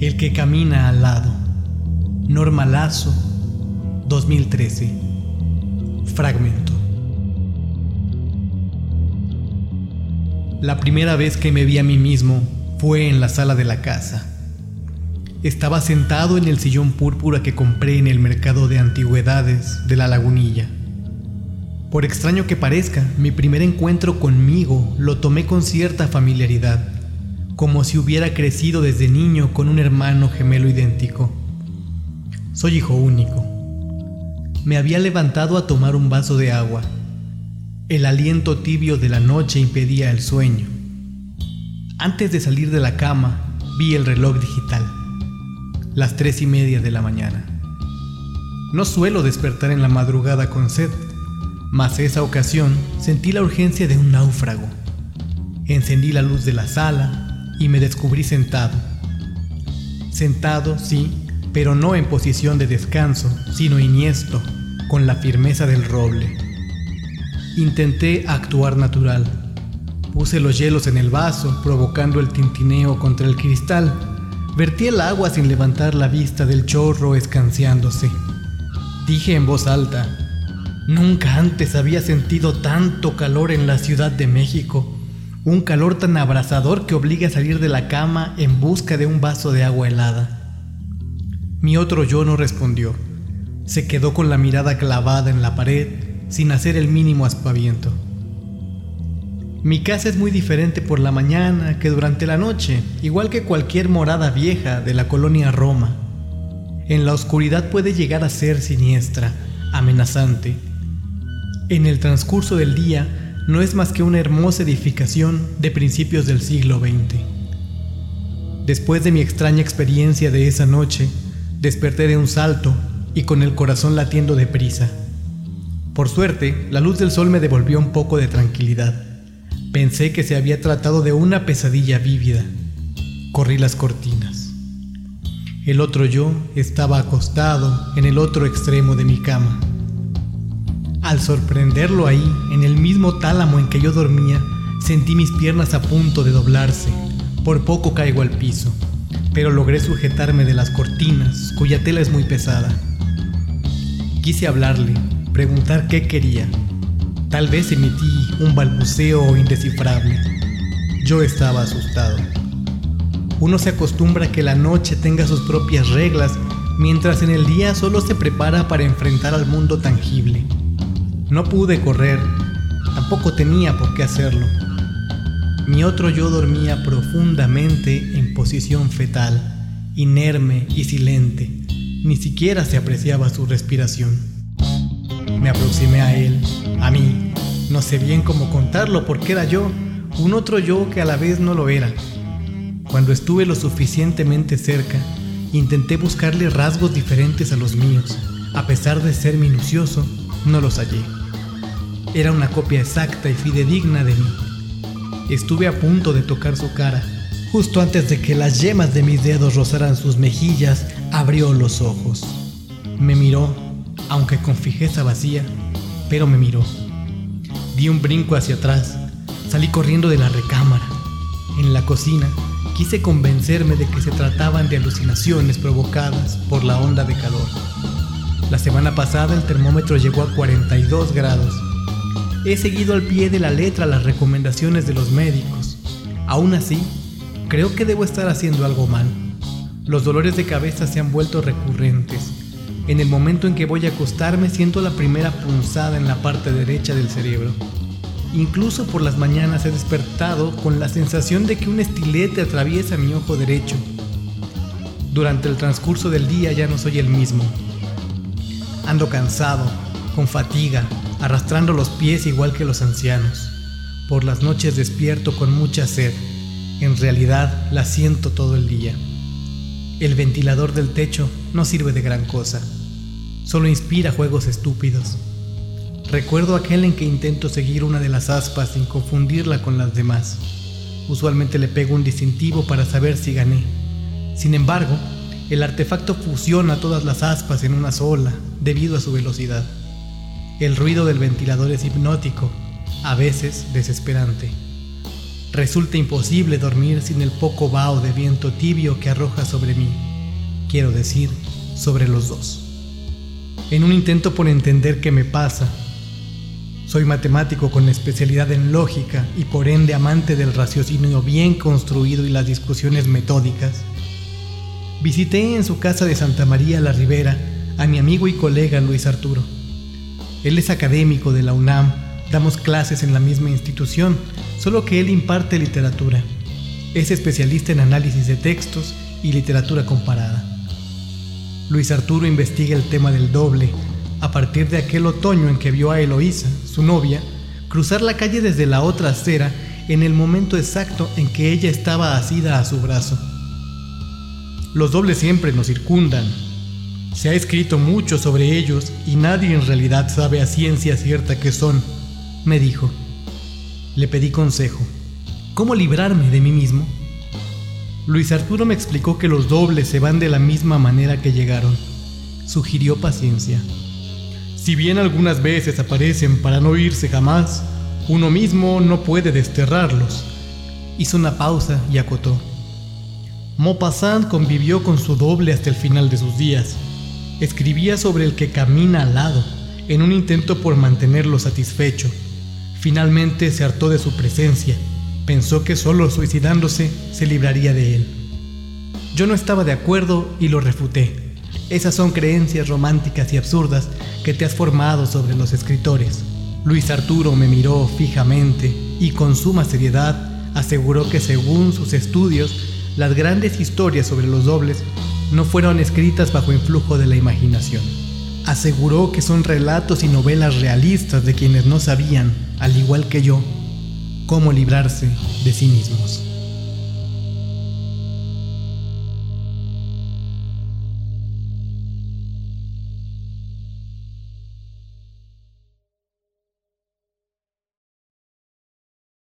El que camina al lado. Norma Lazo, 2013. Fragmento. La primera vez que me vi a mí mismo fue en la sala de la casa. Estaba sentado en el sillón púrpura que compré en el mercado de antigüedades de la lagunilla. Por extraño que parezca, mi primer encuentro conmigo lo tomé con cierta familiaridad como si hubiera crecido desde niño con un hermano gemelo idéntico. Soy hijo único. Me había levantado a tomar un vaso de agua. El aliento tibio de la noche impedía el sueño. Antes de salir de la cama, vi el reloj digital. Las tres y media de la mañana. No suelo despertar en la madrugada con sed, mas esa ocasión sentí la urgencia de un náufrago. Encendí la luz de la sala, y me descubrí sentado. Sentado, sí, pero no en posición de descanso, sino iniesto, con la firmeza del roble. Intenté actuar natural. Puse los hielos en el vaso, provocando el tintineo contra el cristal. Vertí el agua sin levantar la vista del chorro escanciándose. Dije en voz alta, nunca antes había sentido tanto calor en la Ciudad de México un calor tan abrasador que obliga a salir de la cama en busca de un vaso de agua helada. Mi otro yo no respondió. Se quedó con la mirada clavada en la pared sin hacer el mínimo aspaviento. Mi casa es muy diferente por la mañana que durante la noche, igual que cualquier morada vieja de la colonia Roma. En la oscuridad puede llegar a ser siniestra, amenazante. En el transcurso del día, no es más que una hermosa edificación de principios del siglo XX. Después de mi extraña experiencia de esa noche, desperté de un salto y con el corazón latiendo deprisa. Por suerte, la luz del sol me devolvió un poco de tranquilidad. Pensé que se había tratado de una pesadilla vívida. Corrí las cortinas. El otro yo estaba acostado en el otro extremo de mi cama. Al sorprenderlo ahí, en el mismo tálamo en que yo dormía, sentí mis piernas a punto de doblarse. Por poco caigo al piso, pero logré sujetarme de las cortinas, cuya tela es muy pesada. Quise hablarle, preguntar qué quería. Tal vez emití un balbuceo indescifrable. Yo estaba asustado. Uno se acostumbra a que la noche tenga sus propias reglas, mientras en el día solo se prepara para enfrentar al mundo tangible. No pude correr, tampoco tenía por qué hacerlo. Mi otro yo dormía profundamente en posición fetal, inerme y silente. Ni siquiera se apreciaba su respiración. Me aproximé a él, a mí. No sé bien cómo contarlo porque era yo, un otro yo que a la vez no lo era. Cuando estuve lo suficientemente cerca, intenté buscarle rasgos diferentes a los míos. A pesar de ser minucioso, no los hallé. Era una copia exacta y fidedigna de mí. Estuve a punto de tocar su cara. Justo antes de que las yemas de mis dedos rozaran sus mejillas, abrió los ojos. Me miró, aunque con fijeza vacía, pero me miró. Di un brinco hacia atrás. Salí corriendo de la recámara. En la cocina, quise convencerme de que se trataban de alucinaciones provocadas por la onda de calor. La semana pasada el termómetro llegó a 42 grados He seguido al pie de la letra las recomendaciones de los médicos. Aún así, creo que debo estar haciendo algo mal. Los dolores de cabeza se han vuelto recurrentes. En el momento en que voy a acostarme siento la primera punzada en la parte derecha del cerebro. Incluso por las mañanas he despertado con la sensación de que un estilete atraviesa mi ojo derecho. Durante el transcurso del día ya no soy el mismo. Ando cansado, con fatiga, arrastrando los pies igual que los ancianos. Por las noches despierto con mucha sed. En realidad la siento todo el día. El ventilador del techo no sirve de gran cosa. Solo inspira juegos estúpidos. Recuerdo aquel en que intento seguir una de las aspas sin confundirla con las demás. Usualmente le pego un distintivo para saber si gané. Sin embargo, el artefacto fusiona todas las aspas en una sola debido a su velocidad. El ruido del ventilador es hipnótico, a veces desesperante. Resulta imposible dormir sin el poco vaho de viento tibio que arroja sobre mí, quiero decir, sobre los dos. En un intento por entender qué me pasa, soy matemático con especialidad en lógica y por ende amante del raciocinio bien construido y las discusiones metódicas. Visité en su casa de Santa María la Ribera a mi amigo y colega Luis Arturo. Él es académico de la UNAM, damos clases en la misma institución solo que él imparte literatura. Es especialista en análisis de textos y literatura comparada. Luis Arturo investiga el tema del doble a partir de aquel otoño en que vio a Eloísa, su novia, cruzar la calle desde la otra acera en el momento exacto en que ella estaba asida a su brazo. Los dobles siempre nos circundan. Se ha escrito mucho sobre ellos y nadie en realidad sabe a ciencia cierta qué son, me dijo. Le pedí consejo. ¿Cómo librarme de mí mismo? Luis Arturo me explicó que los dobles se van de la misma manera que llegaron. Sugirió paciencia. Si bien algunas veces aparecen para no irse jamás, uno mismo no puede desterrarlos. Hizo una pausa y acotó. Maupassant convivió con su doble hasta el final de sus días. Escribía sobre el que camina al lado, en un intento por mantenerlo satisfecho Finalmente se hartó de su presencia. Pensó que solo suicidándose se libraría de él. Yo no estaba de acuerdo y lo refuté. Esas son creencias románticas y absurdas que te has formado sobre los escritores. Luis Arturo me miró fijamente y con suma seriedad aseguró que según sus estudios, las grandes historias sobre los dobles no fueron escritas bajo influjo de la imaginación aseguró que son relatos y novelas realistas de quienes no sabían, al igual que yo, cómo librarse de sí mismos.